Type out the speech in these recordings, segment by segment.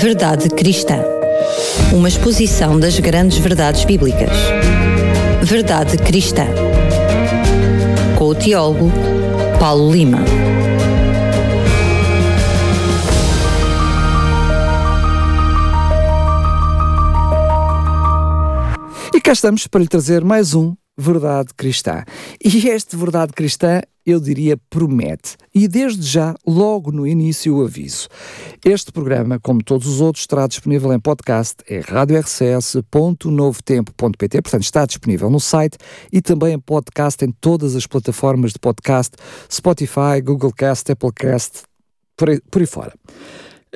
Verdade Cristã. Uma exposição das grandes verdades bíblicas. Verdade Cristã. Com o teólogo Paulo Lima. E cá estamos para lhe trazer mais um Verdade Cristã. E este Verdade Cristã, eu diria, promete. E desde já, logo no início, o aviso. Este programa, como todos os outros, estará disponível em podcast, é radiorcs.novotempo.pt, portanto está disponível no site e também em podcast em todas as plataformas de podcast, Spotify, Google Cast, Apple Cast, por aí, por aí fora.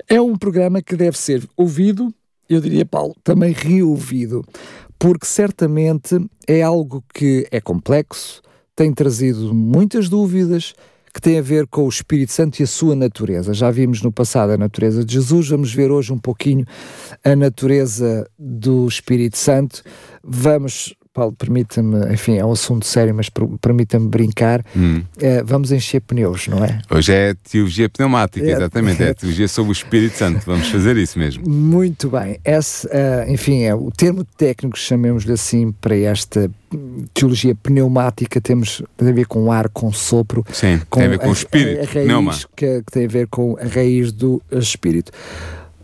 É um programa que deve ser ouvido, eu diria, Paulo, também reouvido, porque certamente é algo que é complexo, tem trazido muitas dúvidas, que tem a ver com o Espírito Santo e a sua natureza. Já vimos no passado a natureza de Jesus, vamos ver hoje um pouquinho a natureza do Espírito Santo. Vamos Paulo, permita-me, enfim, é um assunto sério, mas permita-me brincar. Hum. Uh, vamos encher pneus, não é? Hoje é teologia pneumática, é, exatamente. É, é teologia sobre o Espírito Santo. Vamos fazer isso mesmo. Muito bem. Esse, uh, enfim, é o termo técnico, chamemos-lhe assim, para esta teologia pneumática, temos tem a ver com ar, com sopro. Sim, com tem a ver com a, o Espírito. A, a raiz que, que tem a ver com a raiz do Espírito.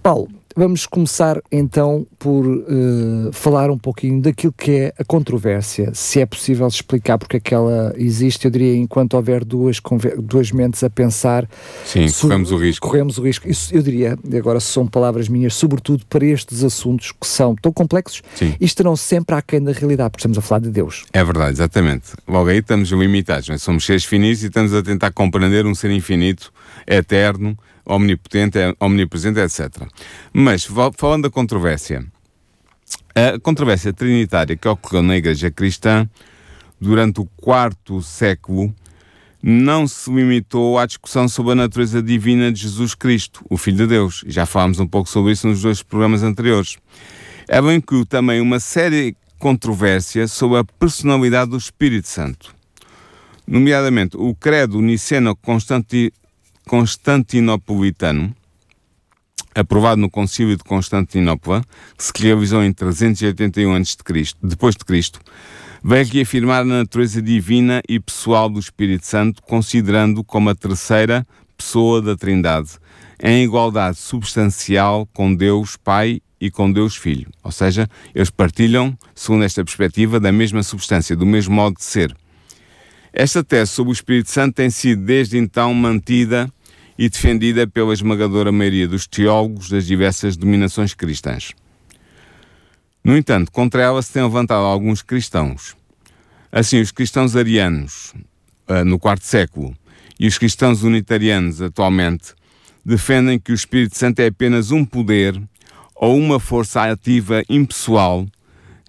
Paulo, Vamos começar então por uh, falar um pouquinho daquilo que é a controvérsia, se é possível explicar porque é que ela existe. Eu diria, enquanto houver duas, duas mentes a pensar, Sim, corremos o risco. Corremos o risco. Isso, eu diria, agora são palavras minhas, sobretudo para estes assuntos que são tão complexos Sim. e estarão sempre aquém da realidade, porque estamos a falar de Deus. É verdade, exatamente. Logo aí estamos limitados, é? somos seres finitos e estamos a tentar compreender um ser infinito, eterno omnipotente, é omnipresente, etc. Mas, falando da controvérsia, a controvérsia trinitária que ocorreu na Igreja Cristã durante o quarto século não se limitou à discussão sobre a natureza divina de Jesus Cristo, o Filho de Deus. Já falámos um pouco sobre isso nos dois programas anteriores. Ela incluiu também uma série de controvérsias sobre a personalidade do Espírito Santo. Nomeadamente, o credo niceno-constanti constantinopolitano, aprovado no Concílio de Constantinopla, que se realizou em 381 a.C., depois de Cristo, veio reafirmar a natureza divina e pessoal do Espírito Santo, considerando como a terceira pessoa da Trindade, em igualdade substancial com Deus Pai e com Deus Filho. Ou seja, eles partilham, segundo esta perspectiva, da mesma substância, do mesmo modo de ser. Esta tese sobre o Espírito Santo tem sido desde então mantida e defendida pela esmagadora maioria dos teólogos das diversas dominações cristãs. No entanto, contra ela se têm levantado alguns cristãos. Assim, os cristãos arianos, uh, no quarto século, e os cristãos unitarianos, atualmente, defendem que o Espírito Santo é apenas um poder ou uma força ativa impessoal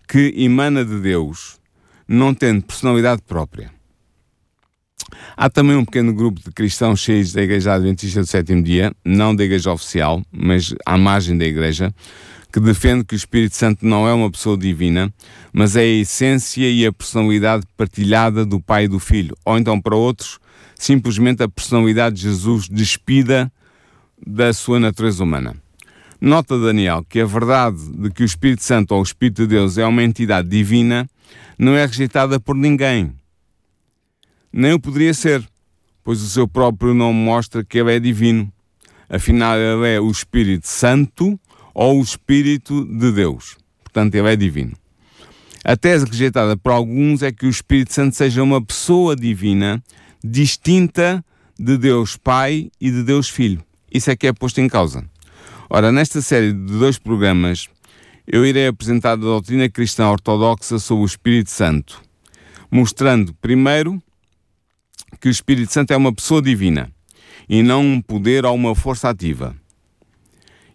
que emana de Deus, não tendo personalidade própria. Há também um pequeno grupo de cristãos cheios da Igreja Adventista do Sétimo Dia, não da Igreja Oficial, mas à margem da Igreja, que defende que o Espírito Santo não é uma pessoa divina, mas é a essência e a personalidade partilhada do Pai e do Filho. Ou então, para outros, simplesmente a personalidade de Jesus despida da sua natureza humana. Nota Daniel que a verdade de que o Espírito Santo ou o Espírito de Deus é uma entidade divina não é rejeitada por ninguém nem o poderia ser, pois o seu próprio nome mostra que ele é divino. Afinal, ele é o Espírito Santo ou o Espírito de Deus. Portanto, ele é divino. A tese rejeitada por alguns é que o Espírito Santo seja uma pessoa divina distinta de Deus Pai e de Deus Filho. Isso é que é posto em causa. Ora, nesta série de dois programas, eu irei apresentar a doutrina cristã ortodoxa sobre o Espírito Santo, mostrando, primeiro, que o Espírito Santo é uma pessoa divina e não um poder ou uma força ativa.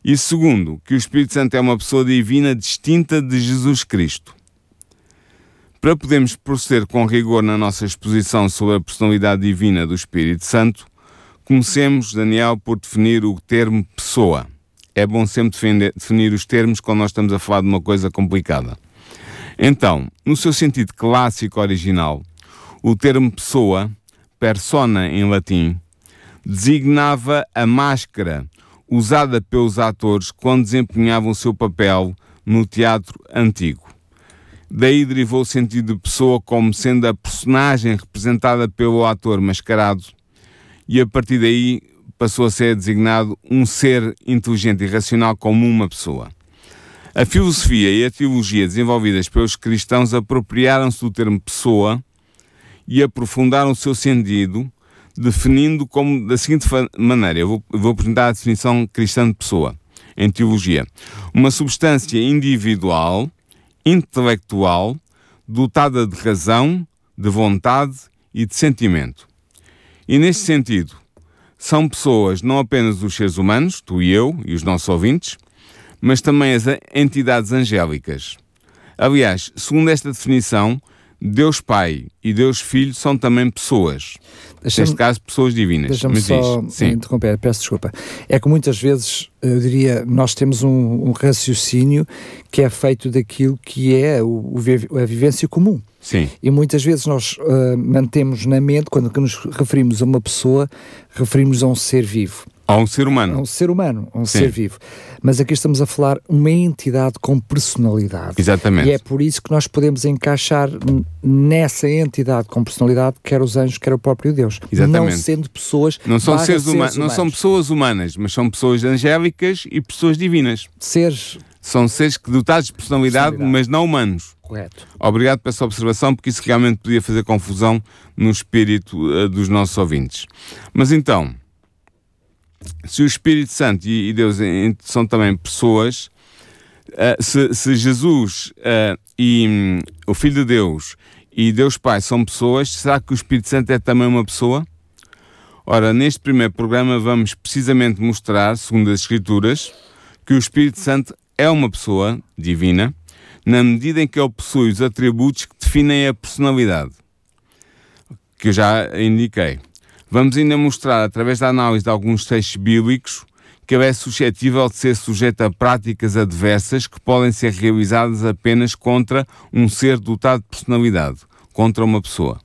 E segundo, que o Espírito Santo é uma pessoa divina distinta de Jesus Cristo. Para podermos proceder com rigor na nossa exposição sobre a personalidade divina do Espírito Santo, comecemos, Daniel, por definir o termo pessoa. É bom sempre defender, definir os termos quando nós estamos a falar de uma coisa complicada. Então, no seu sentido clássico original, o termo pessoa persona em latim, designava a máscara, usada pelos atores quando desempenhavam o seu papel no teatro antigo. Daí derivou o sentido de pessoa como sendo a personagem representada pelo ator mascarado, e a partir daí passou a ser designado um ser inteligente e racional como uma pessoa. A filosofia e a teologia desenvolvidas pelos cristãos apropriaram-se do termo pessoa e aprofundaram o seu sentido, definindo como da seguinte maneira: eu vou, eu vou apresentar a definição cristã de pessoa em teologia. Uma substância individual, intelectual, dotada de razão, de vontade e de sentimento. E neste sentido, são pessoas não apenas os seres humanos, tu e eu e os nossos ouvintes, mas também as entidades angélicas. Aliás, segundo esta definição, Deus Pai e Deus Filho são também pessoas. Neste caso, pessoas divinas. Deixa-me só diz, interromper, peço desculpa. É que muitas vezes, eu diria, nós temos um, um raciocínio que é feito daquilo que é o, o, a vivência comum. Sim. E muitas vezes nós uh, mantemos na mente, quando nos referimos a uma pessoa, referimos a um ser vivo. A um ser humano. A um ser humano, a um Sim. ser vivo. Mas aqui estamos a falar uma entidade com personalidade. Exatamente. E é por isso que nós podemos encaixar nessa entidade com personalidade, quer os anjos, quer o próprio Deus. Exatamente. Não sendo pessoas. Não são seres, seres humanos. Não são pessoas humanas, mas são pessoas angélicas e pessoas divinas. Seres. São seres dotados de personalidade, personalidade. mas não humanos. Correto. Obrigado por essa observação, porque isso realmente podia fazer confusão no espírito uh, dos nossos ouvintes. Mas então se o Espírito Santo e, Deus são também pessoas, uh, se, se, Jesus uh, e um, o Filho de Deus e Deus Pai são pessoas, será que o Espírito Santo é também uma pessoa? Ora, neste primeiro programa vamos precisamente mostrar, segundo as Escrituras, que o Espírito Santo é uma pessoa divina, na medida em que ele possui os atributos que definem a personalidade, que eu já indiquei. Vamos ainda mostrar, através da análise de alguns textos bíblicos, que ele é suscetível de ser sujeito a práticas adversas que podem ser realizadas apenas contra um ser dotado de personalidade, contra uma pessoa.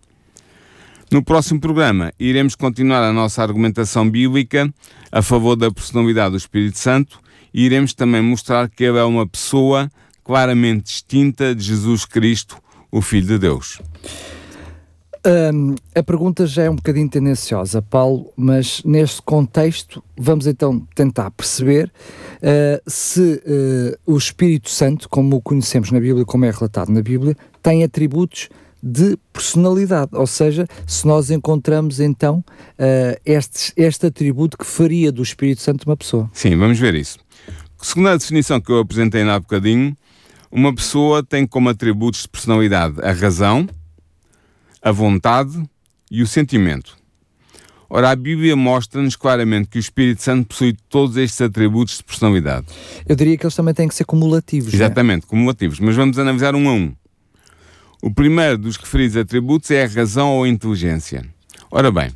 No próximo programa, iremos continuar a nossa argumentação bíblica a favor da personalidade do Espírito Santo e iremos também mostrar que ele é uma pessoa claramente distinta de Jesus Cristo, o Filho de Deus. Um, a pergunta já é um bocadinho tendenciosa, Paulo, mas neste contexto vamos então tentar perceber uh, se uh, o Espírito Santo, como o conhecemos na Bíblia, como é relatado na Bíblia, tem atributos de personalidade, ou seja, se nós encontramos então uh, este, este atributo que faria do Espírito Santo uma pessoa. Sim, vamos ver isso. Segundo a definição que eu apresentei há bocadinho, uma pessoa tem como atributos de personalidade a razão, a vontade e o sentimento. Ora, a Bíblia mostra-nos claramente que o Espírito Santo possui todos estes atributos de personalidade. Eu diria que eles também têm que ser cumulativos. É? Exatamente, é? cumulativos. Mas vamos analisar um a um. O primeiro dos referidos atributos é a razão ou a inteligência. Ora bem,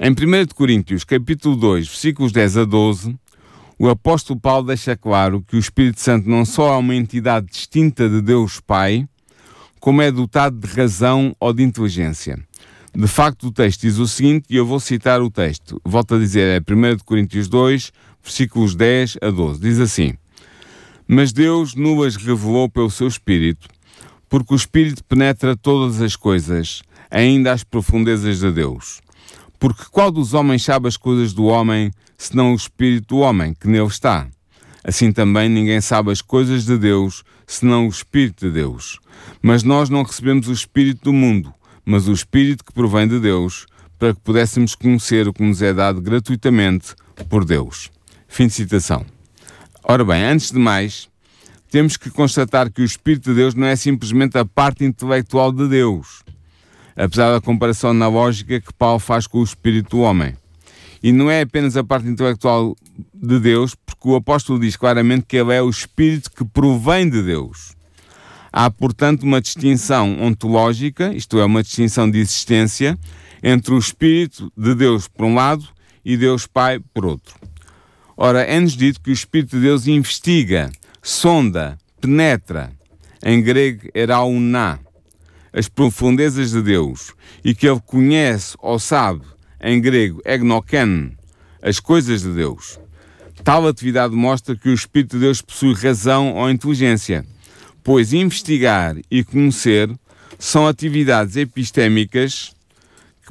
em 1 Coríntios, capítulo 2, versículos 10 a 12, o apóstolo Paulo deixa claro que o Espírito Santo não só é uma entidade distinta de Deus Pai, como é dotado de razão ou de inteligência. De facto, o texto diz o seguinte, e eu vou citar o texto. Volto a dizer, é 1 Coríntios 2, versículos 10 a 12. Diz assim: Mas Deus nuas revelou pelo seu Espírito, porque o Espírito penetra todas as coisas, ainda as profundezas de Deus. Porque qual dos homens sabe as coisas do homem, senão o Espírito do homem que nele está? Assim também ninguém sabe as coisas de Deus, senão o Espírito de Deus. Mas nós não recebemos o Espírito do mundo, mas o Espírito que provém de Deus, para que pudéssemos conhecer o que nos é dado gratuitamente por Deus. Fim de citação. Ora bem, antes de mais, temos que constatar que o Espírito de Deus não é simplesmente a parte intelectual de Deus, apesar da comparação na lógica que Paulo faz com o Espírito do homem. E não é apenas a parte intelectual de Deus, o apóstolo diz claramente que ele é o Espírito que provém de Deus. Há, portanto, uma distinção ontológica, isto é, uma distinção de existência, entre o Espírito de Deus por um lado e Deus Pai por outro. Ora, é-nos dito que o Espírito de Deus investiga, sonda, penetra, em grego erauná, as profundezas de Deus e que ele conhece ou sabe, em grego egnoken, as coisas de Deus. Tal atividade mostra que o Espírito de Deus possui razão ou inteligência, pois investigar e conhecer são atividades epistémicas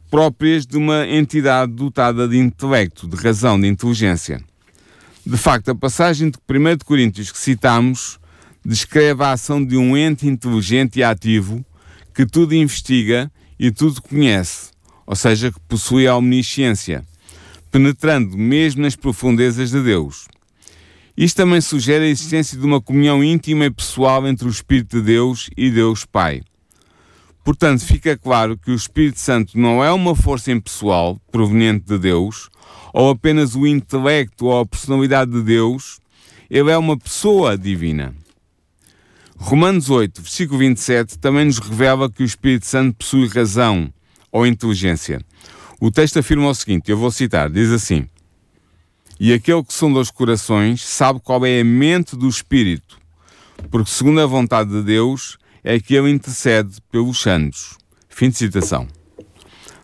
próprias de uma entidade dotada de intelecto, de razão, de inteligência. De facto, a passagem de 1 de Coríntios que citamos descreve a ação de um ente inteligente e ativo que tudo investiga e tudo conhece, ou seja, que possui a omnisciência, penetrando mesmo nas profundezas de Deus. Isto também sugere a existência de uma comunhão íntima e pessoal entre o Espírito de Deus e Deus Pai. Portanto, fica claro que o Espírito Santo não é uma força impessoal proveniente de Deus, ou apenas o intelecto ou a personalidade de Deus, ele é uma pessoa divina. Romanos 8, versículo 27, também nos revela que o Espírito Santo possui razão ou inteligência. O texto afirma o seguinte: eu vou citar, diz assim: E aquele que sonda os corações sabe qual é a mente do Espírito, porque, segundo a vontade de Deus, é que ele intercede pelos santos. Fim de citação.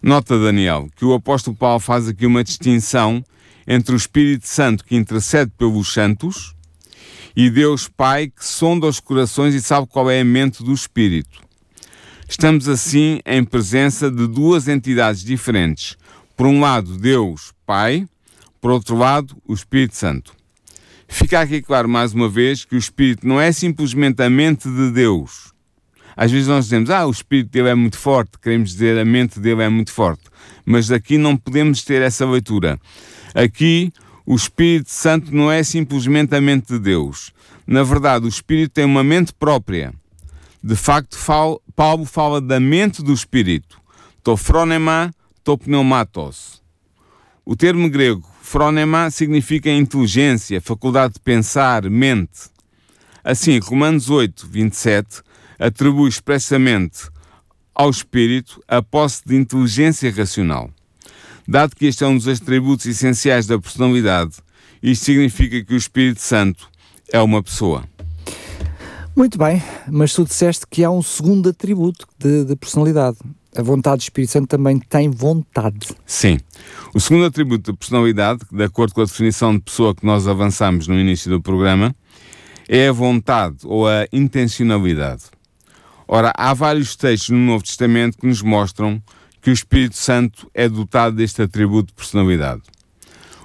Nota, Daniel, que o apóstolo Paulo faz aqui uma distinção entre o Espírito Santo que intercede pelos santos e Deus Pai que sonda os corações e sabe qual é a mente do Espírito. Estamos assim em presença de duas entidades diferentes. Por um lado, Deus Pai, por outro lado, o Espírito Santo. Fica aqui claro mais uma vez que o Espírito não é simplesmente a mente de Deus. Às vezes nós dizemos, ah, o Espírito dele é muito forte, queremos dizer a mente dele é muito forte. Mas aqui não podemos ter essa leitura. Aqui o Espírito Santo não é simplesmente a mente de Deus. Na verdade, o Espírito tem uma mente própria. De facto, Paulo fala da mente do Espírito. To phronema, to pneumatos. O termo grego phronema significa inteligência, faculdade de pensar, mente. Assim, Romanos 8, 27 atribui expressamente ao Espírito a posse de inteligência racional. Dado que este é um dos atributos essenciais da personalidade, isto significa que o Espírito Santo é uma pessoa. Muito bem, mas tu disseste que há um segundo atributo de, de personalidade. A vontade do Espírito Santo também tem vontade. Sim. O segundo atributo de personalidade, de acordo com a definição de pessoa que nós avançamos no início do programa, é a vontade ou a intencionalidade. Ora, há vários textos no Novo Testamento que nos mostram que o Espírito Santo é dotado deste atributo de personalidade.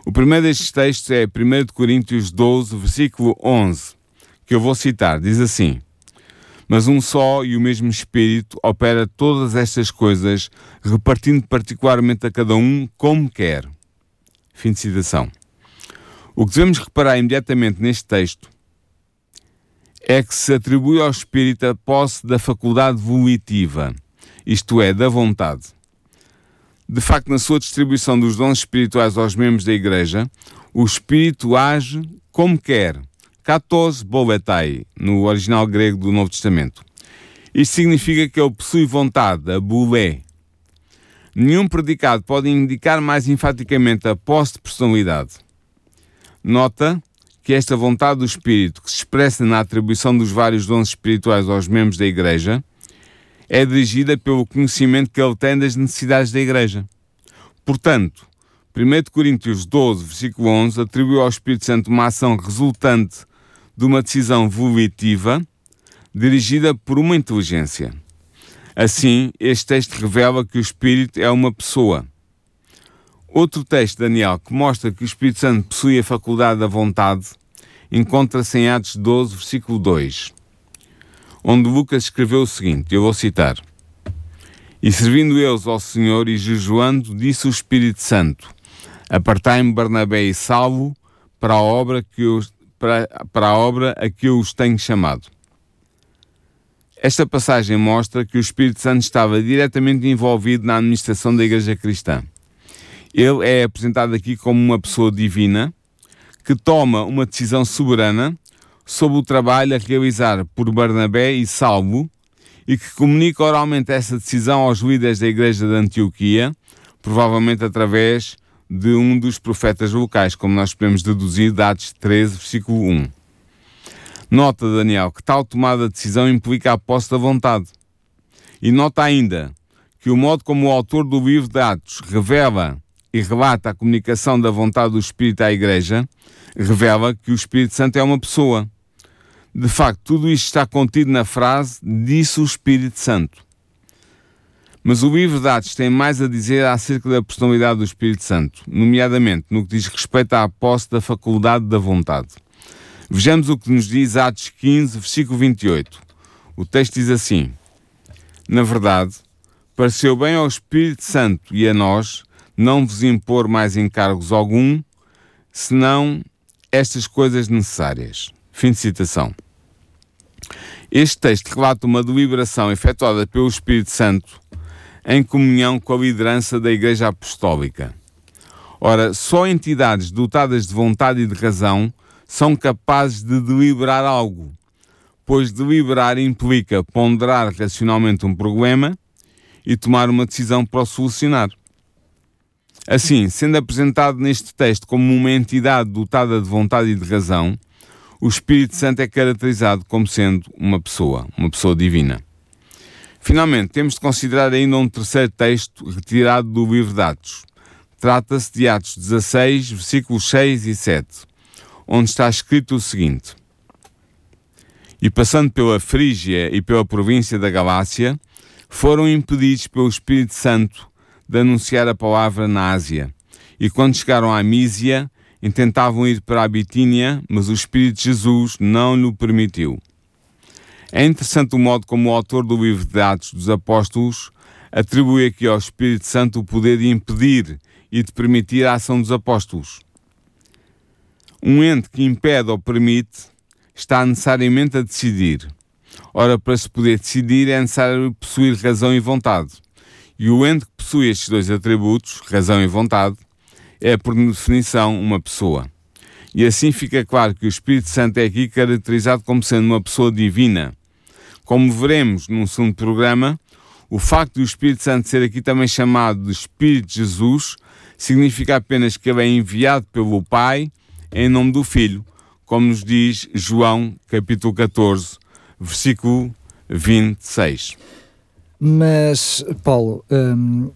O primeiro destes textos é 1 Coríntios 12, versículo 11, que eu vou citar. Diz assim: Mas um só e o mesmo Espírito opera todas estas coisas, repartindo particularmente a cada um como quer. Fim de citação. O que devemos reparar imediatamente neste texto é que se atribui ao Espírito a posse da faculdade volitiva, isto é, da vontade. De facto, na sua distribuição dos dons espirituais aos membros da Igreja, o Espírito age como quer. Katos boletai, no original grego do Novo Testamento. Isto significa que ele possui vontade, a bulé. Nenhum predicado pode indicar mais enfaticamente a posse de personalidade. Nota que esta vontade do Espírito, que se expressa na atribuição dos vários dons espirituais aos membros da Igreja, é dirigida pelo conhecimento que ele tem das necessidades da Igreja. Portanto, 1 Coríntios 12, versículo 11, atribui ao Espírito Santo uma ação resultante de uma decisão volitiva dirigida por uma inteligência. Assim, este texto revela que o Espírito é uma pessoa. Outro texto, Daniel, que mostra que o Espírito Santo possui a faculdade da vontade, encontra-se em Atos 12, versículo 2 onde Lucas escreveu o seguinte: eu vou citar. E servindo eles ao Senhor e jejuando, disse o Espírito Santo: Apartai-me Barnabé e Salvo para a obra que eu, para, para a obra a que eu os tenho chamado. Esta passagem mostra que o Espírito Santo estava diretamente envolvido na administração da Igreja Cristã. Ele é apresentado aqui como uma pessoa divina que toma uma decisão soberana sobre o trabalho a realizar por Barnabé e Salvo e que comunica oralmente essa decisão aos líderes da igreja de Antioquia, provavelmente através de um dos profetas locais, como nós podemos deduzir de Atos 13, versículo 1. Nota, Daniel, que tal tomada de decisão implica a posse da vontade. E nota ainda que o modo como o autor do livro de Atos revela e relata a comunicação da vontade do Espírito à Igreja, revela que o Espírito Santo é uma pessoa. De facto, tudo isto está contido na frase disse o Espírito Santo. Mas o livro de Atos tem mais a dizer acerca da personalidade do Espírito Santo, nomeadamente no que diz respeito à posse da faculdade da vontade. Vejamos o que nos diz Atos 15, versículo 28. O texto diz assim: Na verdade, pareceu bem ao Espírito Santo e a nós não vos impor mais encargos algum, senão estas coisas necessárias. Fim de citação. Este texto relata uma deliberação efetuada pelo Espírito Santo em comunhão com a liderança da Igreja Apostólica. Ora, só entidades dotadas de vontade e de razão são capazes de deliberar algo, pois deliberar implica ponderar racionalmente um problema e tomar uma decisão para o solucionar. Assim, sendo apresentado neste texto como uma entidade dotada de vontade e de razão, o Espírito Santo é caracterizado como sendo uma pessoa, uma pessoa divina. Finalmente, temos de considerar ainda um terceiro texto retirado do livro de Atos. Trata-se de Atos 16, versículos 6 e 7, onde está escrito o seguinte: E passando pela Frígia e pela província da Galácia, foram impedidos pelo Espírito Santo de anunciar a palavra na Ásia. E quando chegaram à Mísia, intentavam ir para a Bitínia, mas o Espírito de Jesus não lhe permitiu. É interessante o modo como o autor do livro de Atos dos Apóstolos atribui aqui ao Espírito Santo o poder de impedir e de permitir a ação dos apóstolos. Um ente que impede ou permite está necessariamente a decidir. Ora, para se poder decidir é necessário possuir razão e vontade. E o ente que possui estes dois atributos, razão e vontade, é por definição uma pessoa. E assim fica claro que o Espírito Santo é aqui caracterizado como sendo uma pessoa divina. Como veremos num segundo programa, o facto do Espírito Santo ser aqui também chamado de Espírito de Jesus significa apenas que ele é enviado pelo Pai em nome do Filho, como nos diz João capítulo 14, versículo 26. Mas, Paulo, hum,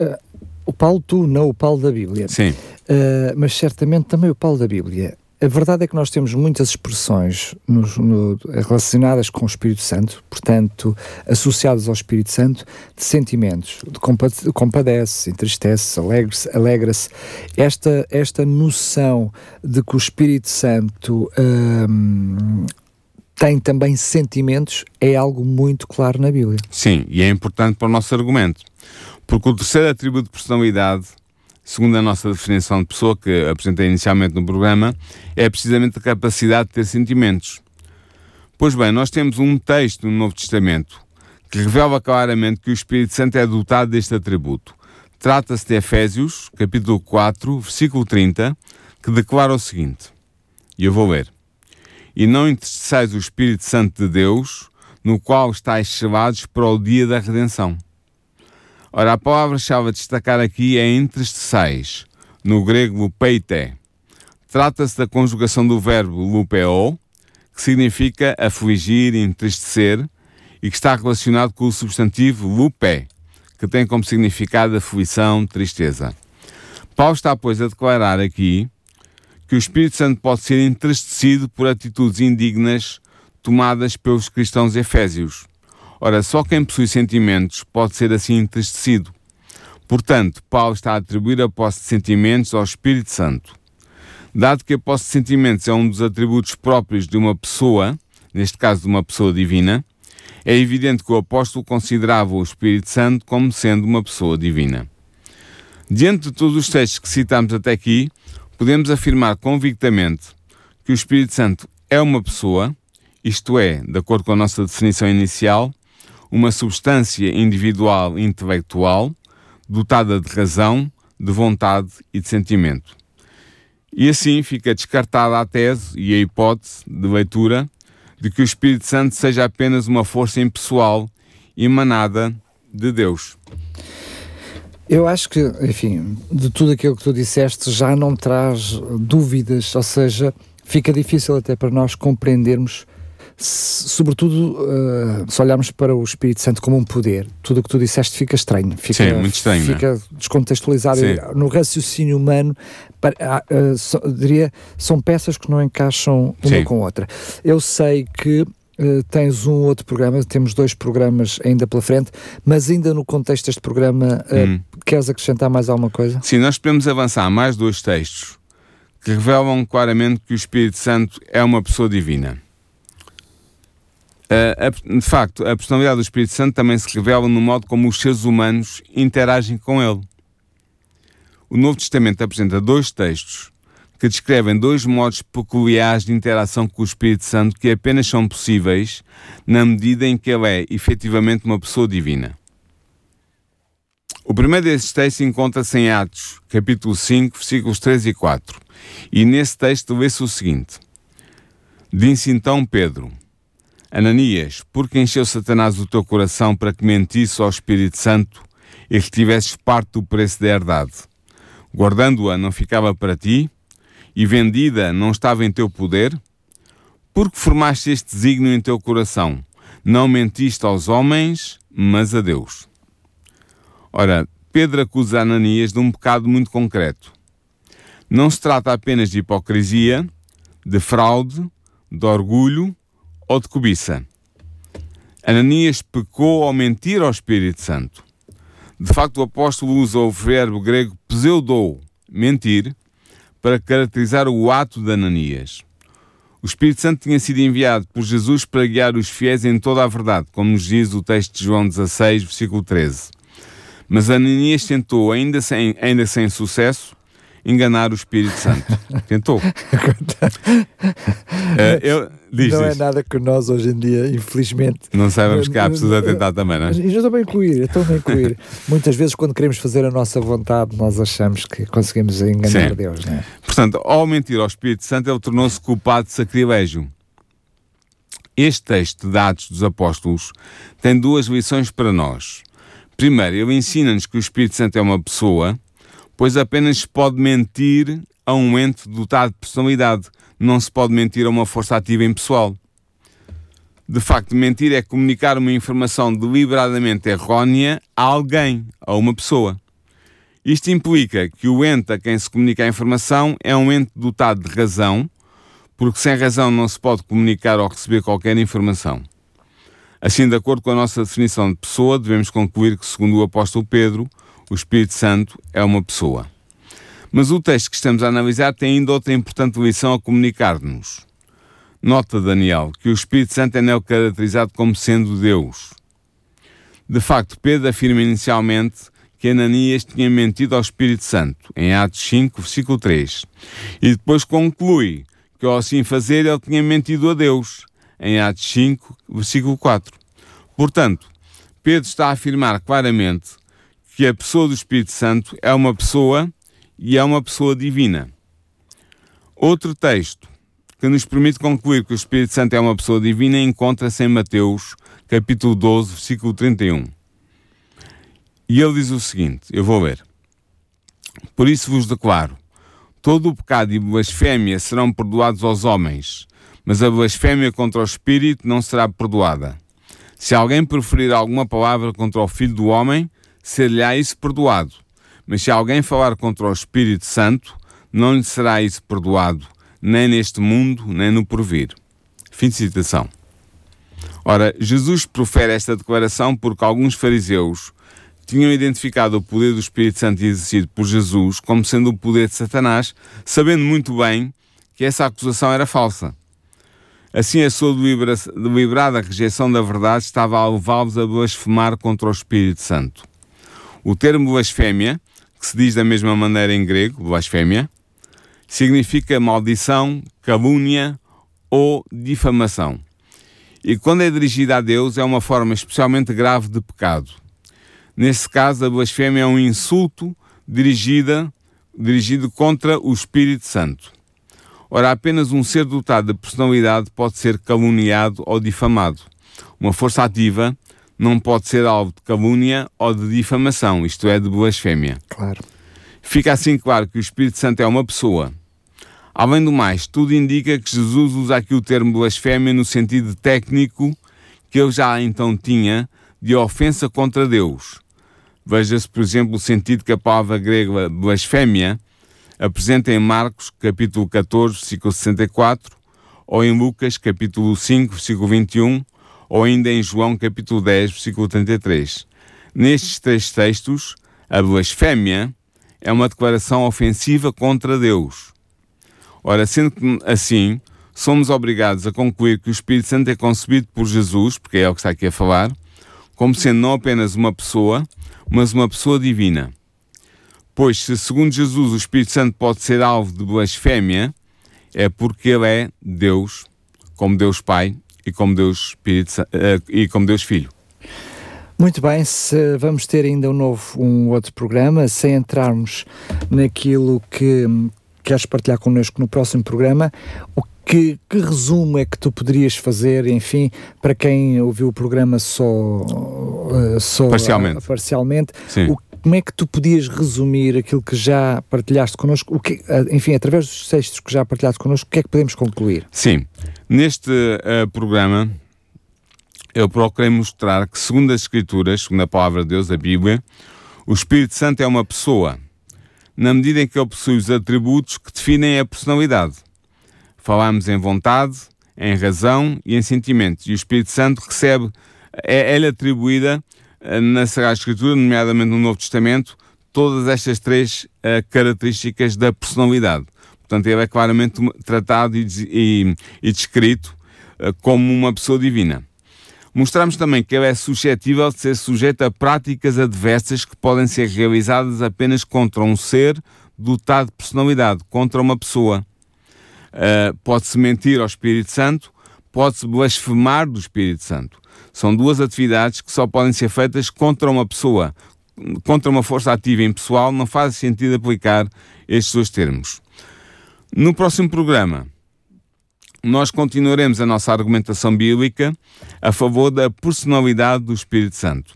uh, o Paulo, tu, não o Paulo da Bíblia. Sim. Uh, mas certamente também o Paulo da Bíblia. A verdade é que nós temos muitas expressões no, no, relacionadas com o Espírito Santo, portanto, associadas ao Espírito Santo, de sentimentos, de compade compadece, entristece, alegra-se. Alegra esta, esta noção de que o Espírito Santo hum, tem também sentimentos é algo muito claro na Bíblia. Sim, e é importante para o nosso argumento. Porque o terceiro atributo de personalidade, segundo a nossa definição de pessoa que apresentei inicialmente no programa, é precisamente a capacidade de ter sentimentos. Pois bem, nós temos um texto no Novo Testamento que revela claramente que o Espírito Santo é dotado deste atributo. Trata-se de Efésios, capítulo 4, versículo 30, que declara o seguinte, e eu vou ler. E não entristeçais o Espírito Santo de Deus, no qual estáis selados para o dia da redenção. Ora, a palavra-chave a destacar aqui é entristeçais, no grego lupeite. Trata-se da conjugação do verbo lupeo, que significa afligir, entristecer, e que está relacionado com o substantivo lupe, que tem como significado aflição, tristeza. Paulo está, pois, a declarar aqui que o Espírito Santo pode ser entristecido por atitudes indignas tomadas pelos cristãos efésios. Ora, só quem possui sentimentos pode ser assim entristecido. Portanto, Paulo está a atribuir a posse de sentimentos ao Espírito Santo. Dado que a posse de sentimentos é um dos atributos próprios de uma pessoa, neste caso de uma pessoa divina, é evidente que o apóstolo considerava o Espírito Santo como sendo uma pessoa divina. Diante de todos os textos que citamos até aqui, podemos afirmar convictamente que o Espírito Santo é uma pessoa, isto é, de acordo com a nossa definição inicial, uma substância individual intelectual dotada de razão, de vontade e de sentimento. E assim fica descartada a tese e a hipótese de leitura de que o Espírito Santo seja apenas uma força impessoal emanada de Deus. Eu acho que, enfim, de tudo aquilo que tu disseste já não traz dúvidas, ou seja, fica difícil até para nós compreendermos sobretudo, uh, se olharmos para o Espírito Santo como um poder, tudo o que tu disseste fica estranho, fica, Sim, muito estranho, fica né? descontextualizado. Sim. No raciocínio humano, para, uh, so, diria, são peças que não encaixam uma Sim. com a outra. Eu sei que Uh, tens um outro programa, temos dois programas ainda pela frente, mas ainda no contexto deste programa, uh, Hum. queres acrescentar mais alguma coisa? Sim, nós podemos avançar mais dois textos que revelam claramente que o Espírito Santo é uma pessoa divina. Uh, a- de facto, a personalidade do Espírito Santo também se revela no modo como os seres humanos interagem com ele. O Novo Testamento apresenta dois textos que descrevem dois modos peculiares de interação com o Espírito Santo que apenas são possíveis na medida em que ele é efetivamente uma pessoa divina. O primeiro desses textos encontra-se em Atos, capítulo 5, versículos 3 e 4. E nesse texto lê-se o seguinte: Disse então Pedro: Ananias, por que encheu Satanás o teu coração para que mentisse ao Espírito Santo e que tivesses parte do preço da herdade? Guardando-a não ficava para ti, e vendida não estava em teu poder? Porque formaste este desígnio em teu coração? Não mentiste aos homens, mas a Deus. Ora, Pedro acusa Ananias de um pecado muito concreto. Não se trata apenas de hipocrisia, de fraude, de orgulho ou de cobiça. Ananias pecou ao mentir ao Espírito Santo. De facto, o apóstolo usa o verbo grego pseudou, mentir, para caracterizar o ato de Ananias. O Espírito Santo tinha sido enviado por Jesus para guiar os fiéis em toda a verdade, como nos diz o texto de João 16, versículo 13. Mas Ananias tentou, ainda sem, ainda sem sucesso, enganar o Espírito Santo. Tentou. Eh, eu, diz, não é diz. nada que nós hoje em dia, infelizmente. Não sabemos que há pessoas a tentar também, não é? E já estou a incluir, estou a incluir. Muitas vezes, quando queremos fazer a nossa vontade, nós achamos que conseguimos enganar Sim. Deus, não é? Portanto, ao mentir ao Espírito Santo, ele tornou-se culpado de sacrilégio. Este texto de Atos dos Apóstolos tem duas lições para nós. Primeiro, ele ensina-nos que o Espírito Santo é uma pessoa, pois apenas pode mentir a um ente dotado de personalidade, não se pode mentir a uma força ativa impessoal. De facto, mentir é comunicar uma informação deliberadamente errónea a alguém, a uma pessoa. Isto implica que o ente a quem se comunica a informação é um ente dotado de razão, porque sem razão não se pode comunicar ou receber qualquer informação. Assim, de acordo com a nossa definição de pessoa, devemos concluir que, segundo o apóstolo Pedro, o Espírito Santo é uma pessoa. Mas o texto que estamos a analisar tem ainda outra importante lição a comunicar-nos. Nota, Daniel, que o Espírito Santo é nele caracterizado como sendo Deus. De facto, Pedro afirma inicialmente que Ananias tinha mentido ao Espírito Santo, em Atos 5, versículo 3. E depois conclui que ao assim fazer ele tinha mentido a Deus, em Atos 5, versículo 4. Portanto, Pedro está a afirmar claramente que a pessoa do Espírito Santo é uma pessoa e é uma pessoa divina. Outro texto que nos permite concluir que o Espírito Santo é uma pessoa divina encontra-se em Mateus, capítulo 12, versículo 31. E ele diz o seguinte: eu vou ler. Por isso vos declaro: todo o pecado e blasfémia serão perdoados aos homens, mas a blasfémia contra o Espírito não será perdoada. Se alguém preferir alguma palavra contra o Filho do Homem, ser-lhe-á isso perdoado. Mas se alguém falar contra o Espírito Santo, não lhe será isso perdoado, nem neste mundo, nem no porvir. Fim de citação. Ora, Jesus profere esta declaração porque alguns fariseus tinham identificado o poder do Espírito Santo exercido por Jesus como sendo o poder de Satanás, sabendo muito bem que essa acusação era falsa. Assim, a sua delibera- deliberada rejeição da verdade estava a levá-los a blasfemar contra o Espírito Santo. O termo blasfémia, que se diz da mesma maneira em grego, blasfémia, significa maldição, calúnia ou difamação. E quando é dirigida a Deus, é uma forma especialmente grave de pecado. Nesse caso, a blasfémia é um insulto dirigida, dirigido contra o Espírito Santo. Ora, apenas um ser dotado de personalidade pode ser caluniado ou difamado. Uma força ativa não pode ser alvo de calúnia ou de difamação, isto é, de blasfémia. Claro. Fica assim claro que o Espírito Santo é uma pessoa. Além do mais, tudo indica que Jesus usa aqui o termo blasfémia no sentido técnico que ele já então tinha de ofensa contra Deus. Veja-se, por exemplo, o sentido que a palavra grega blasfémia apresenta em Marcos, capítulo 14, versículo 64, ou em Lucas, capítulo 5, versículo 21, ou ainda em João, capítulo 10, versículo 33. Nestes três textos, a blasfémia é uma declaração ofensiva contra Deus. Ora, sendo assim, somos obrigados a concluir que o Espírito Santo é concebido por Jesus, porque é o que está aqui a falar, como sendo não apenas uma pessoa, mas uma pessoa divina. Pois, se segundo Jesus o Espírito Santo pode ser alvo de blasfémia, é porque ele é Deus, como Deus Pai e como Deus Espírito uh, e como Deus Filho. Muito bem, se vamos ter ainda um novo, um outro programa, sem entrarmos naquilo que queres partilhar connosco no próximo programa, o que, que, resumo é que tu poderias fazer, enfim, para quem ouviu o programa só, uh, só parcialmente, parcialmente o, como é que tu podias resumir aquilo que já partilhaste connosco, o que, uh, enfim, através dos textos que já partilhaste connosco, o que é que podemos concluir? Sim, neste programa eu procurei mostrar que, segundo as Escrituras, segundo a palavra de Deus, a Bíblia, o Espírito Santo é uma pessoa, na medida em que ele possui os atributos que definem a personalidade. Falamos em vontade, em razão e em sentimentos, e o Espírito Santo recebe, é, é-lhe atribuída eh, na Sagrada Escritura, nomeadamente no Novo Testamento, todas estas três uh, características da personalidade. Portanto, ele é claramente tratado e, e, e descrito uh, como uma pessoa divina. Mostramos também que ele é suscetível de ser sujeito a práticas adversas que podem ser realizadas apenas contra um ser dotado de personalidade, contra uma pessoa. Uh, pode-se mentir ao Espírito Santo, pode-se blasfemar do Espírito Santo. São duas atividades que só podem ser feitas contra uma pessoa. Contra uma força ativa impessoal, não faz sentido aplicar estes dois termos. No próximo programa, nós continuaremos a nossa argumentação bíblica a favor da personalidade do Espírito Santo.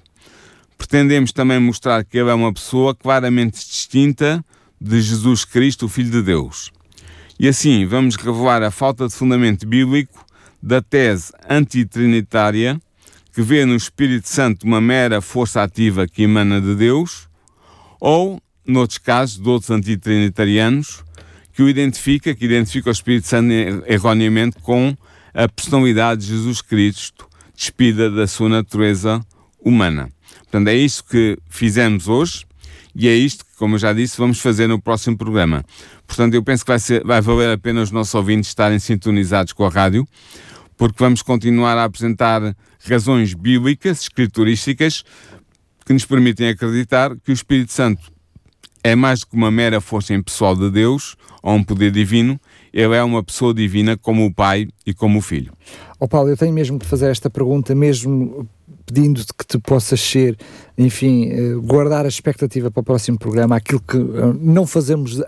Pretendemos também mostrar que ele é uma pessoa claramente distinta de Jesus Cristo, o Filho de Deus. E assim vamos revelar a falta de fundamento bíblico da tese antitrinitária que vê no Espírito Santo uma mera força ativa que emana de Deus, ou, noutros casos, de outros antitrinitarianos, que o identifica, que identifica o Espírito Santo erroneamente com a personalidade de Jesus Cristo, despida da sua natureza humana. Portanto, é isto que fizemos hoje e é isto que, como eu já disse, vamos fazer no próximo programa. Portanto, eu penso que vai, ser, vai valer a pena os nossos ouvintes estarem sintonizados com a rádio, porque vamos continuar a apresentar razões bíblicas, escriturísticas, que nos permitem acreditar que o Espírito Santo é mais do que uma mera força impessoal de Deus ou um poder divino, ele é uma pessoa divina como o Pai e como o Filho. Oh Paulo, eu tenho mesmo que fazer esta pergunta, mesmo pedindo-te que tu possas ser, enfim, eh, guardar a expectativa para o próximo programa, aquilo que eh, não fazemos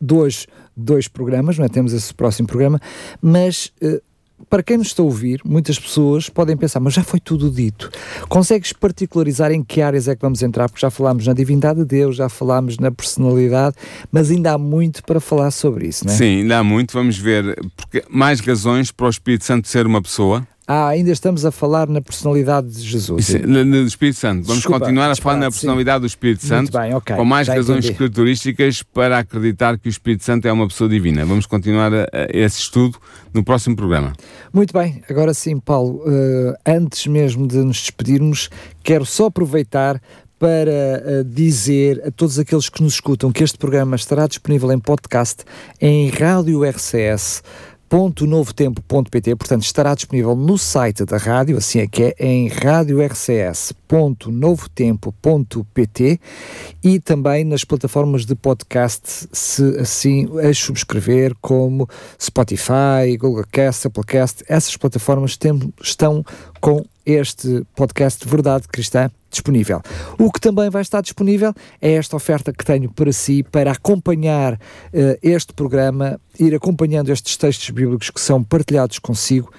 dois, dois programas, não é? Temos esse próximo programa, mas eh, para quem nos está a ouvir, muitas pessoas podem pensar, mas já foi tudo dito. Consegues particularizar em que áreas é que vamos entrar? Porque já falámos na divindade de Deus, já falámos na personalidade, mas ainda há muito para falar sobre isso, não é? Sim, ainda há muito. Vamos ver porque mais razões para o Espírito Santo ser uma pessoa. Ah, ainda estamos a falar na personalidade de Jesus. Isso, no Espírito Santo. Vamos Desculpa, continuar a falar na personalidade sim. do Espírito Santo, bem, okay, com mais razões entendi. escriturísticas para acreditar que o Espírito Santo é uma pessoa divina. Vamos continuar a, a esse estudo no próximo programa. Muito bem, agora sim, Paulo, uh, antes mesmo de nos despedirmos, quero só aproveitar para uh, dizer a todos aqueles que nos escutam que este programa estará disponível em podcast em Rádio RCS radioRCS.novotempo.pt, portanto estará disponível no site da rádio, assim é que é, em radiorcs.novotempo.pt e também nas plataformas de podcast, se assim as subscrever, como Spotify, Google Cast, Applecast, essas plataformas tem, estão com este podcast Verdade Cristã disponível. O que também vai estar disponível é esta oferta que tenho para si para acompanhar uh, este programa, ir acompanhando estes textos bíblicos que são partilhados consigo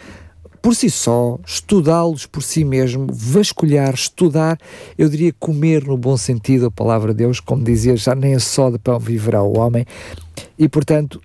por si só, estudá-los por si mesmo, vasculhar, estudar, eu diria comer no bom sentido a palavra de Deus, como dizia, já nem é só de pão viverá o homem, e portanto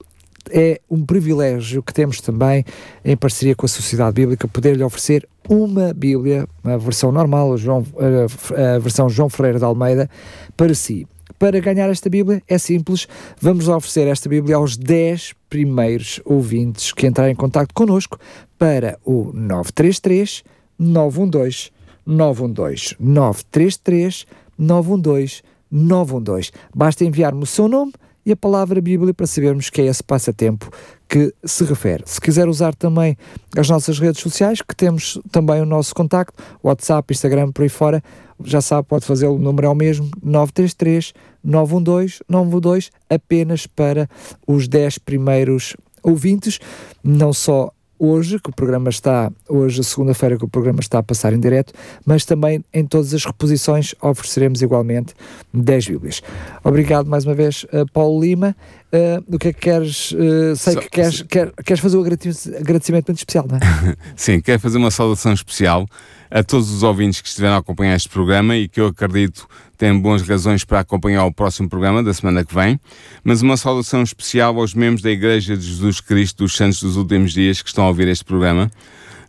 é um privilégio que temos também, em parceria com a Sociedade Bíblica, poder-lhe oferecer uma Bíblia, a versão normal, a, João, a, versão João Ferreira de Almeida, para si. Para ganhar esta Bíblia é simples, vamos oferecer esta Bíblia aos 10 primeiros ouvintes que entrarem em contato connosco para o 933 912 912 933 912 912. Basta enviar-me o seu nome e a palavra Bíblia para sabermos que é esse passatempo que se refere. Se quiser usar também as nossas redes sociais, que temos também o nosso contacto, WhatsApp, Instagram, por aí fora, já sabe, pode fazer o número é o mesmo, 933 912 912, apenas para os 10 primeiros ouvintes, não só hoje, que o programa está, hoje, segunda-feira, que o programa está a passar em direto, mas também em todas as reposições ofereceremos igualmente 10 Bíblias. Obrigado mais uma vez, uh, Paulo Lima. Uh, o que é que queres? Uh, sei Só, que queres, quer, queres fazer um agradecimento muito especial, não é? Sim, quero fazer uma saudação especial a todos os ouvintes que estiveram a acompanhar este programa e que eu acredito têm boas razões para acompanhar o próximo programa da semana que vem, mas uma saudação especial aos membros da Igreja de Jesus Cristo dos Santos dos Últimos Dias que estão a ouvir este programa,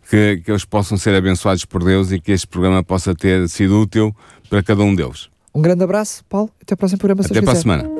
que, que eles possam ser abençoados por Deus e que este programa possa ter sido útil para cada um deles. Um grande abraço, Paulo. Até o próximo programa. Até para a semana.